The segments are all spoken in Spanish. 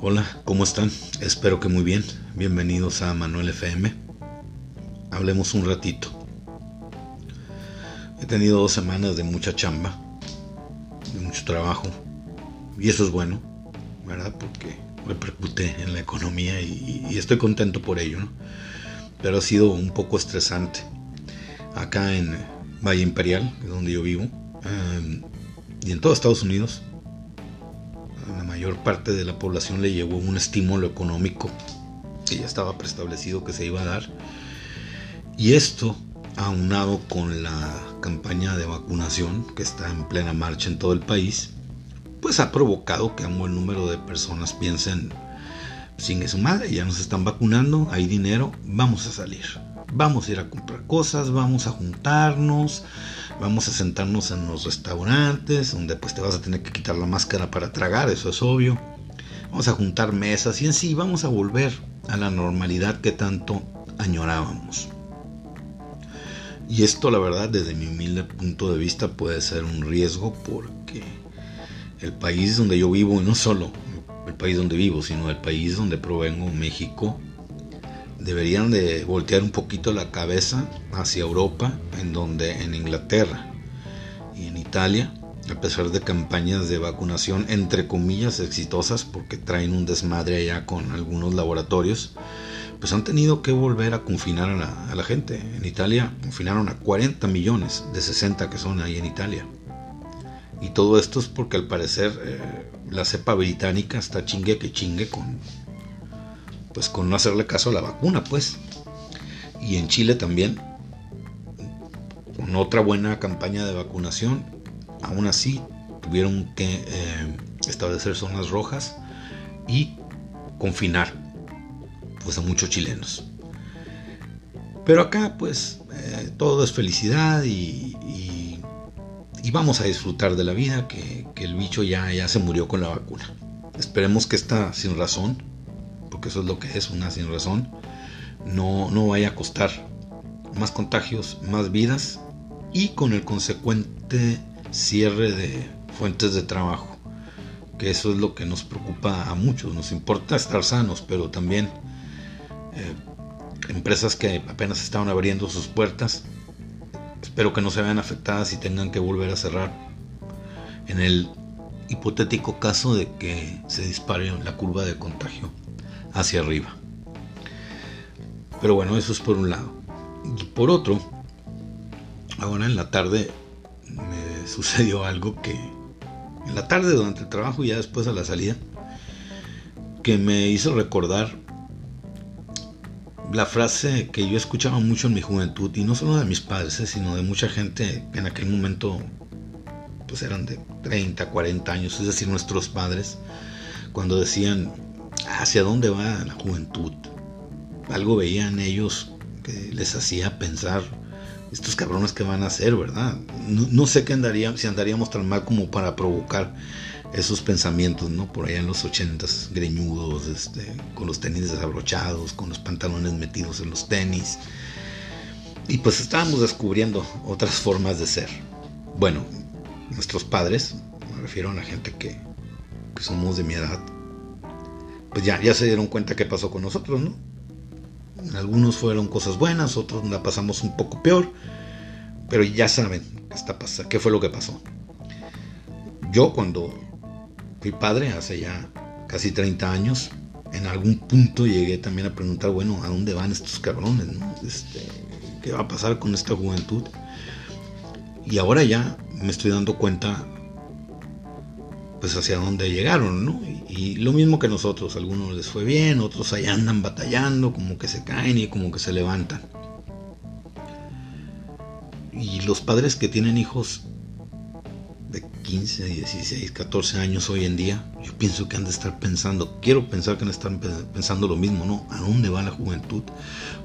Hola, ¿cómo están? Espero que muy bien. Bienvenidos a Manuel FM. Hablemos un ratito. He tenido dos semanas de mucha chamba, de mucho trabajo, y eso es bueno, ¿verdad? Porque repercute en la economía y, estoy contento por ello, ¿no? Pero ha sido un poco estresante. Acá en Valle Imperial, donde yo vivo, eh, y en todo Estados Unidos, mayor parte de la población le llevó un estímulo económico que ya estaba preestablecido que se iba a dar. Y esto, aunado con la campaña de vacunación que está en plena marcha en todo el país, pues ha provocado que un buen número de personas piensen, sin su madre, ya nos están vacunando, hay dinero, vamos a salir. Vamos a ir a comprar cosas, vamos a juntarnos, vamos a sentarnos en los restaurantes, donde pues te vas a tener que quitar la máscara para tragar, eso es obvio. Vamos a juntar mesas y en sí vamos a volver a la normalidad que tanto añorábamos. Y esto la verdad desde mi humilde punto de vista puede ser un riesgo porque el país donde yo vivo, y no solo el país donde vivo, sino el país donde provengo, México, deberían de voltear un poquito la cabeza hacia Europa, en donde en Inglaterra y en Italia, a pesar de campañas de vacunación entre comillas exitosas, porque traen un desmadre allá con algunos laboratorios, pues han tenido que volver a confinar a la, gente. En Italia confinaron a 40 millones de 60 que son ahí en Italia. Y todo esto es porque al parecer eh, la cepa británica está chingue que chingue con pues con no hacerle caso a la vacuna, pues. Y en Chile también, con otra buena campaña de vacunación, aún así tuvieron que eh, establecer zonas rojas y confinar pues a muchos chilenos. Pero acá pues eh, todo es felicidad y, vamos a disfrutar de la vida, que, que, el bicho ya, ya se murió con la vacuna. Esperemos que está sin razón porque eso es lo que es una sin razón, no, no vaya a costar más contagios, más vidas y con el consecuente cierre de fuentes de trabajo, que eso es lo que nos preocupa a muchos, nos importa estar sanos, pero también eh, empresas que apenas estaban abriendo sus puertas, espero que no se vean afectadas y tengan que volver a cerrar en el hipotético caso de que se dispare la curva de contagio hacia arriba. Pero bueno, eso es por un lado. Y por otro, ahora en la tarde me sucedió algo que en la tarde durante el trabajo y ya después a la salida que me hizo recordar la frase que yo escuchaba mucho en mi juventud y no solo de mis padres, eh, sino de mucha gente que en aquel momento pues eran de 30, 40 años, es decir, nuestros padres, cuando decían hacia dónde va la juventud. Algo veían ellos que les hacía pensar, estos cabrones que van a hacer, ¿verdad? No, sé qué andaría, si andaríamos tan mal como para provocar esos pensamientos, ¿no? Por allá en los ochentas, greñudos, este, con los tenis desabrochados, con los pantalones metidos en los tenis. Y pues estábamos descubriendo otras formas de ser. Bueno, nuestros padres, me refiero a la gente que somos de mi edad, pues ya, ya se dieron cuenta qué pasó con nosotros, ¿no? Algunos fueron cosas buenas, otros la pasamos un poco peor, pero ya saben qué, qué fue lo que pasó. Yo cuando fui padre, hace ya casi 30 años, en algún punto llegué también a preguntar, bueno, ¿a dónde van estos cabrones? Este, ¿Qué va a pasar con esta juventud? Y ahora ya me estoy dando cuenta pues hacia dónde llegaron, ¿no? Y, lo mismo que nosotros, algunos les fue bien, otros ahí andan batallando, como que se caen y como que se levantan. Y los padres que tienen hijos de 15, 16, 14 años hoy en día, yo pienso que han de estar pensando, quiero pensar que han de estar pensando lo mismo, ¿no? ¿A dónde va la juventud?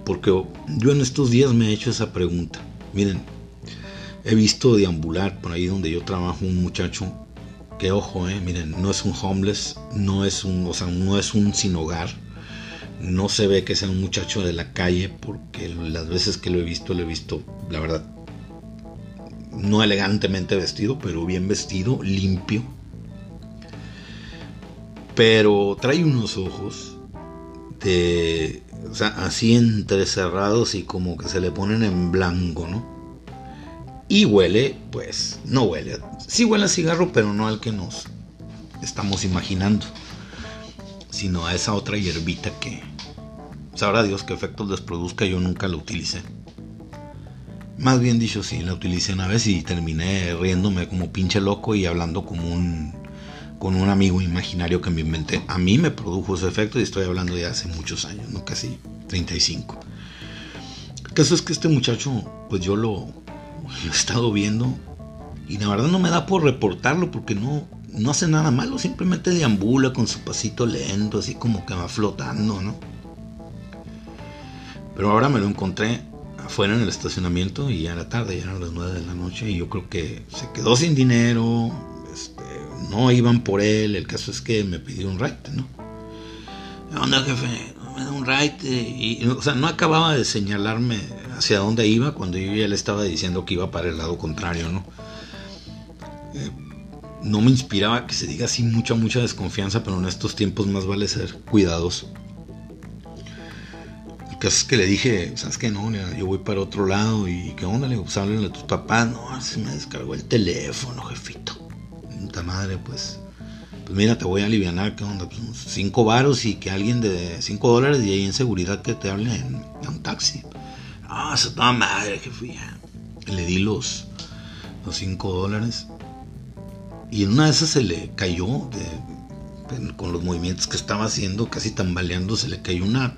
Porque yo en estos días me he hecho esa pregunta. Miren, he visto deambular por ahí donde yo trabajo un muchacho que ojo, eh, miren, no es un homeless, no es un, o sea, no es un sin hogar. No se ve que sea un muchacho de la calle porque las veces que lo he visto, lo he visto, la verdad, no elegantemente vestido, pero bien vestido, limpio. Pero trae unos ojos de. O sea, así entrecerrados y como que se le ponen en blanco, ¿no? Y huele, pues, no huele. Sí huele a cigarro, pero no al que nos estamos imaginando. Sino a esa otra hierbita que. Sabrá Dios qué efectos les produzca, yo nunca la utilicé. Más bien dicho, sí, la utilicé una vez y terminé riéndome como pinche loco y hablando como un con un amigo imaginario que me inventé. A mí me produjo ese efecto y estoy hablando de hace muchos años, ¿no? casi 35. El caso es que este muchacho, pues yo lo, he estado viendo y la verdad no me da por reportarlo porque no, no hace nada malo, simplemente deambula con su pasito lento, así como que va flotando, ¿no? Pero ahora me lo encontré afuera en el estacionamiento y ya era tarde, ya eran las 9 de la noche y yo creo que se quedó sin dinero, este, no iban por él, el caso es que me pidió un ride, ¿no? onda, jefe? Me da un ride. Y, o sea, no acababa de señalarme hacia dónde iba cuando yo ya le estaba diciendo que iba para el lado contrario, ¿no? Eh, no me inspiraba que se diga así mucha, mucha desconfianza, pero en estos tiempos más vale ser cuidadoso. El caso es que le dije, ¿sabes qué? No, yo voy para otro lado y ¿qué onda? Le digo, pues háblenle a tus papás. No, se me descargó el teléfono, jefito madre, pues, pues mira, te voy a aliviar, ¿qué onda? Pues cinco varos y que alguien de cinco dólares y ahí en seguridad que te hable en, un taxi. Ah, toda madre que fui. Le di los, los cinco dólares. Y en una de esas se le cayó, con los movimientos que estaba haciendo, casi tambaleando, se le cayó una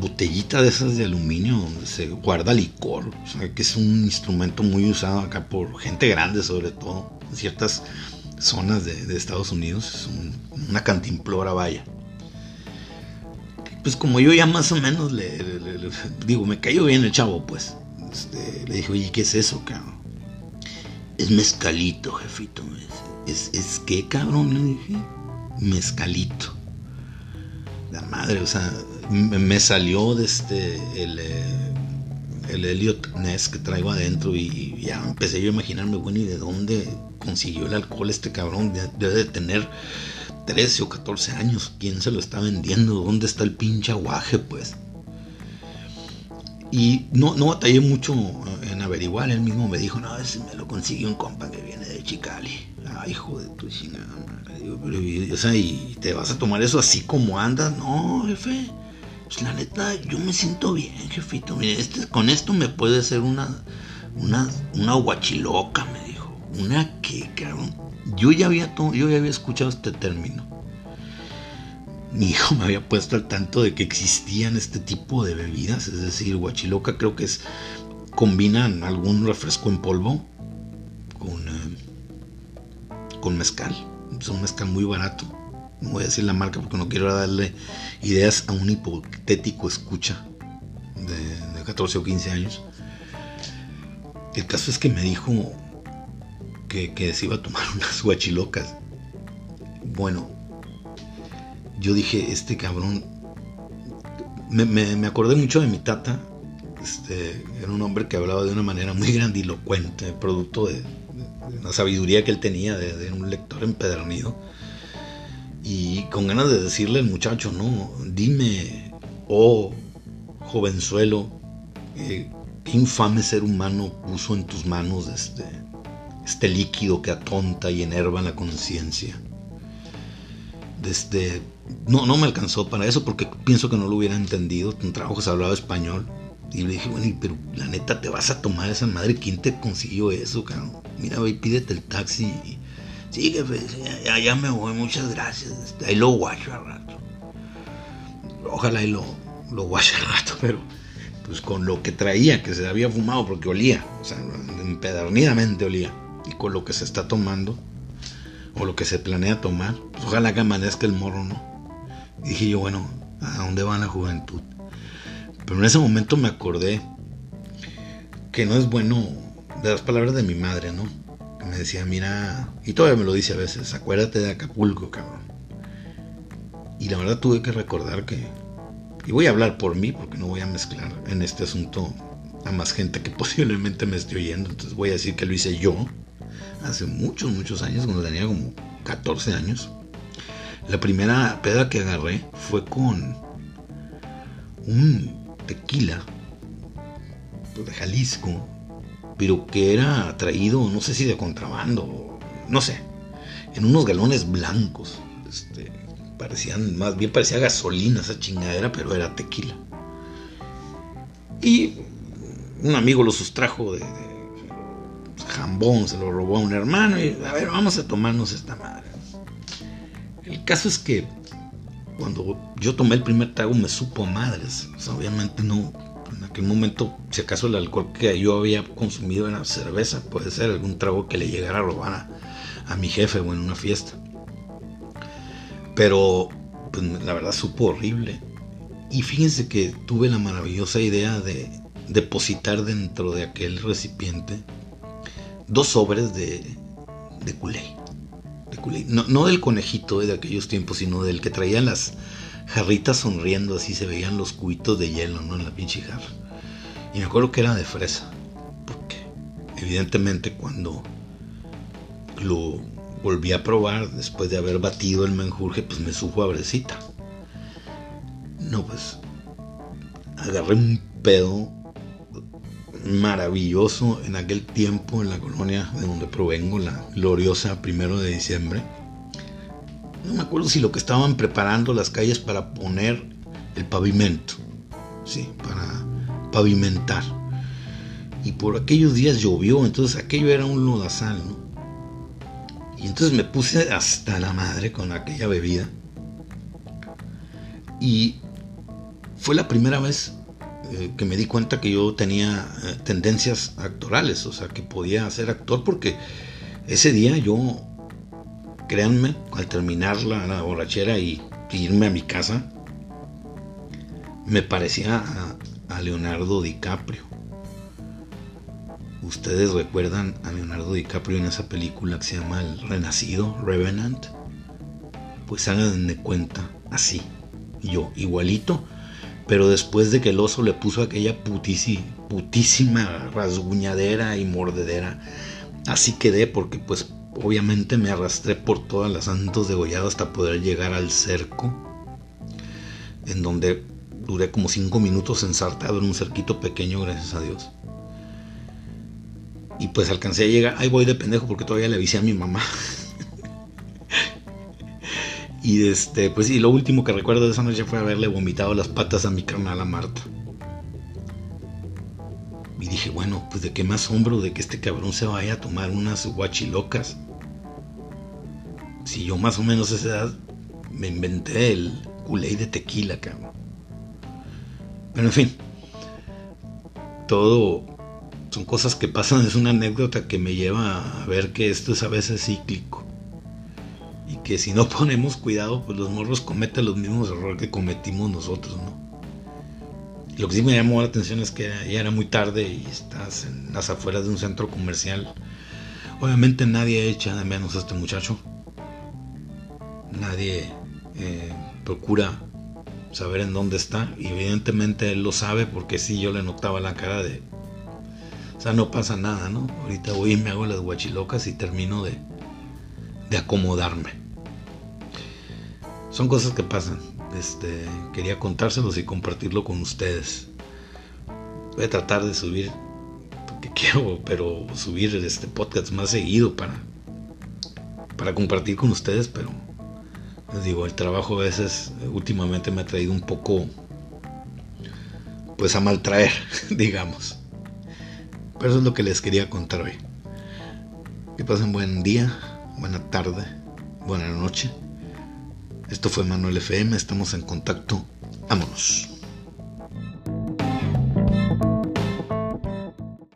botellita de esas de aluminio donde se guarda licor. O sea, que es un instrumento muy usado acá por gente grande, sobre todo. En ciertas zonas de, Estados Unidos, una cantimplora vaya. Pues como yo ya más o menos le, digo, me cayó bien el chavo, pues. Este, le dije, oye, ¿qué es eso, cabrón? Es mezcalito, jefito. ¿Es, es qué, cabrón? Le dije, mezcalito. La madre, o sea, me, salió de este, el, eh, el Elliot Ness que traigo adentro y ya empecé yo a imaginarme, bueno, ¿y de dónde consiguió el alcohol este cabrón? Debe de tener 13 o 14 años. ¿Quién se lo está vendiendo? ¿Dónde está el pinche aguaje, pues? Y no, no batallé mucho en averiguar. Él mismo me dijo, no, ese me lo consiguió un compa que viene de Chicali. Ay, hijo de tu chingada madre. o sea, ¿y te vas a tomar eso así como andas? No, jefe pues la neta, yo me siento bien, jefito. Mire, este, con esto me puede hacer una, una, una guachiloca, me dijo. ¿Una qué, cabrón? Yo ya había, yo ya había escuchado este término. Mi hijo me había puesto al tanto de que existían este tipo de bebidas, es decir, guachiloca creo que es combinan algún refresco en polvo con, eh, con mezcal. Es un mezcal muy barato no voy a decir la marca porque no quiero darle ideas a un hipotético escucha de, 14 o 15 años. El caso es que me dijo que, se iba a tomar unas guachilocas. Bueno, yo dije, este cabrón, me, acordé mucho de mi tata, este, era un hombre que hablaba de una manera muy grandilocuente, producto de, la sabiduría que él tenía de un lector empedernido y con ganas de decirle al muchacho, no, dime, oh jovenzuelo, eh, qué infame ser humano puso en tus manos este, este líquido que atonta y enerva la conciencia. Desde, no, no me alcanzó para eso porque pienso que no lo hubiera entendido. En trabajo se hablaba español. Y le dije, bueno, pero la neta te vas a tomar esa madre. ¿Quién te consiguió eso, cabrón? Mira, ve, pídete el taxi y, Sí, jefe, ya, me voy, muchas gracias. Este, ahí lo guacho al rato. Ojalá ahí lo, lo guacho al rato, pero pues con lo que traía, que se había fumado, porque olía, o sea, empedernidamente olía. Y con lo que se está tomando, o lo que se planea tomar, pues ojalá que amanezca el morro, ¿no? Y dije yo, bueno, ¿a dónde va la juventud? Pero en ese momento me acordé que no es bueno de las palabras de mi madre, ¿no? me decía, mira, y todavía me lo dice a veces, acuérdate de Acapulco, cabrón. Y la verdad tuve que recordar que, y voy a hablar por mí, porque no voy a mezclar en este asunto a más gente que posiblemente me esté oyendo, entonces voy a decir que lo hice yo, hace muchos, muchos años, cuando tenía como 14 años. La primera peda que agarré fue con un tequila de Jalisco, pero que era traído, no sé si de contrabando, no sé, en unos galones blancos. Este, parecían, más bien parecía gasolina esa chingadera, pero era tequila. Y un amigo lo sustrajo de, jambón, se lo robó a un hermano y a ver, vamos a tomarnos esta madre. El caso es que cuando yo tomé el primer trago me supo a madres. obviamente no, en aquel momento, si acaso el alcohol que yo había consumido era cerveza, puede ser algún trago que le llegara a robar a, mi jefe o en una fiesta. Pero, pues la verdad supo horrible. Y fíjense que tuve la maravillosa idea de depositar dentro de aquel recipiente dos sobres de, de culé. No, del conejito de aquellos tiempos, sino del que traía las jarritas sonriendo, así se veían los cubitos de hielo, ¿no? En la pinche jarra. Y me acuerdo que era de fresa. Porque, evidentemente, cuando lo volví a probar, después de haber batido el menjurje, pues me supo a brecita. No, pues, agarré un pedo maravilloso en aquel tiempo en la colonia de donde provengo, la gloriosa primero de diciembre. No me acuerdo si lo que estaban preparando las calles para poner el pavimento, sí, para pavimentar. Y por aquellos días llovió, entonces aquello era un lodazal, ¿no? Y entonces me puse hasta la madre con aquella bebida. Y fue la primera vez eh, que me di cuenta que yo tenía eh, tendencias actorales, o sea, que podía ser actor porque ese día yo, créanme, al terminar la, borrachera y, irme a mi casa, me parecía a, Leonardo DiCaprio. Ustedes recuerdan a Leonardo DiCaprio en esa película que se llama El Renacido, Revenant. Pues hagan de cuenta, así, yo, igualito, pero después de que el oso le puso aquella putísima rasguñadera y mordedera, así quedé porque pues obviamente me arrastré por todas las santos degolladas hasta poder llegar al cerco, en donde duré como cinco minutos ensartado en un cerquito pequeño, gracias a Dios. Y pues alcancé a llegar, ahí voy de pendejo porque todavía le avisé a mi mamá. Y este, pues y lo último que recuerdo de esa noche fue haberle vomitado las patas a mi carnal a Marta. Y dije, bueno, pues de qué más asombro de que este cabrón se vaya a tomar unas guachilocas. Si yo más o menos a esa edad me inventé el culé de tequila, cabrón. Pero en fin, todo son cosas que pasan, es una anécdota que me lleva a ver que esto es a veces cíclico que si no ponemos cuidado, pues los morros cometen los mismos errores que cometimos nosotros, ¿no? Lo que sí me llamó la atención es que ya era muy tarde y estás en las afueras de un centro comercial. Obviamente nadie echa de menos a este muchacho. Nadie eh, procura saber en dónde está. Y evidentemente él lo sabe porque sí yo le notaba la cara de... O sea, no pasa nada, ¿no? Ahorita voy y me hago las guachilocas y termino de, de acomodarme son cosas que pasan. Este, quería contárselos y compartirlo con ustedes. Voy a tratar de subir, porque quiero, pero subir este podcast más seguido para, para compartir con ustedes, pero les digo, el trabajo a veces últimamente me ha traído un poco, pues a maltraer, digamos. Pero eso es lo que les quería contar hoy. Que pasen buen día, buena tarde, buena noche esto fue Manuel FM, estamos en contacto. Vámonos.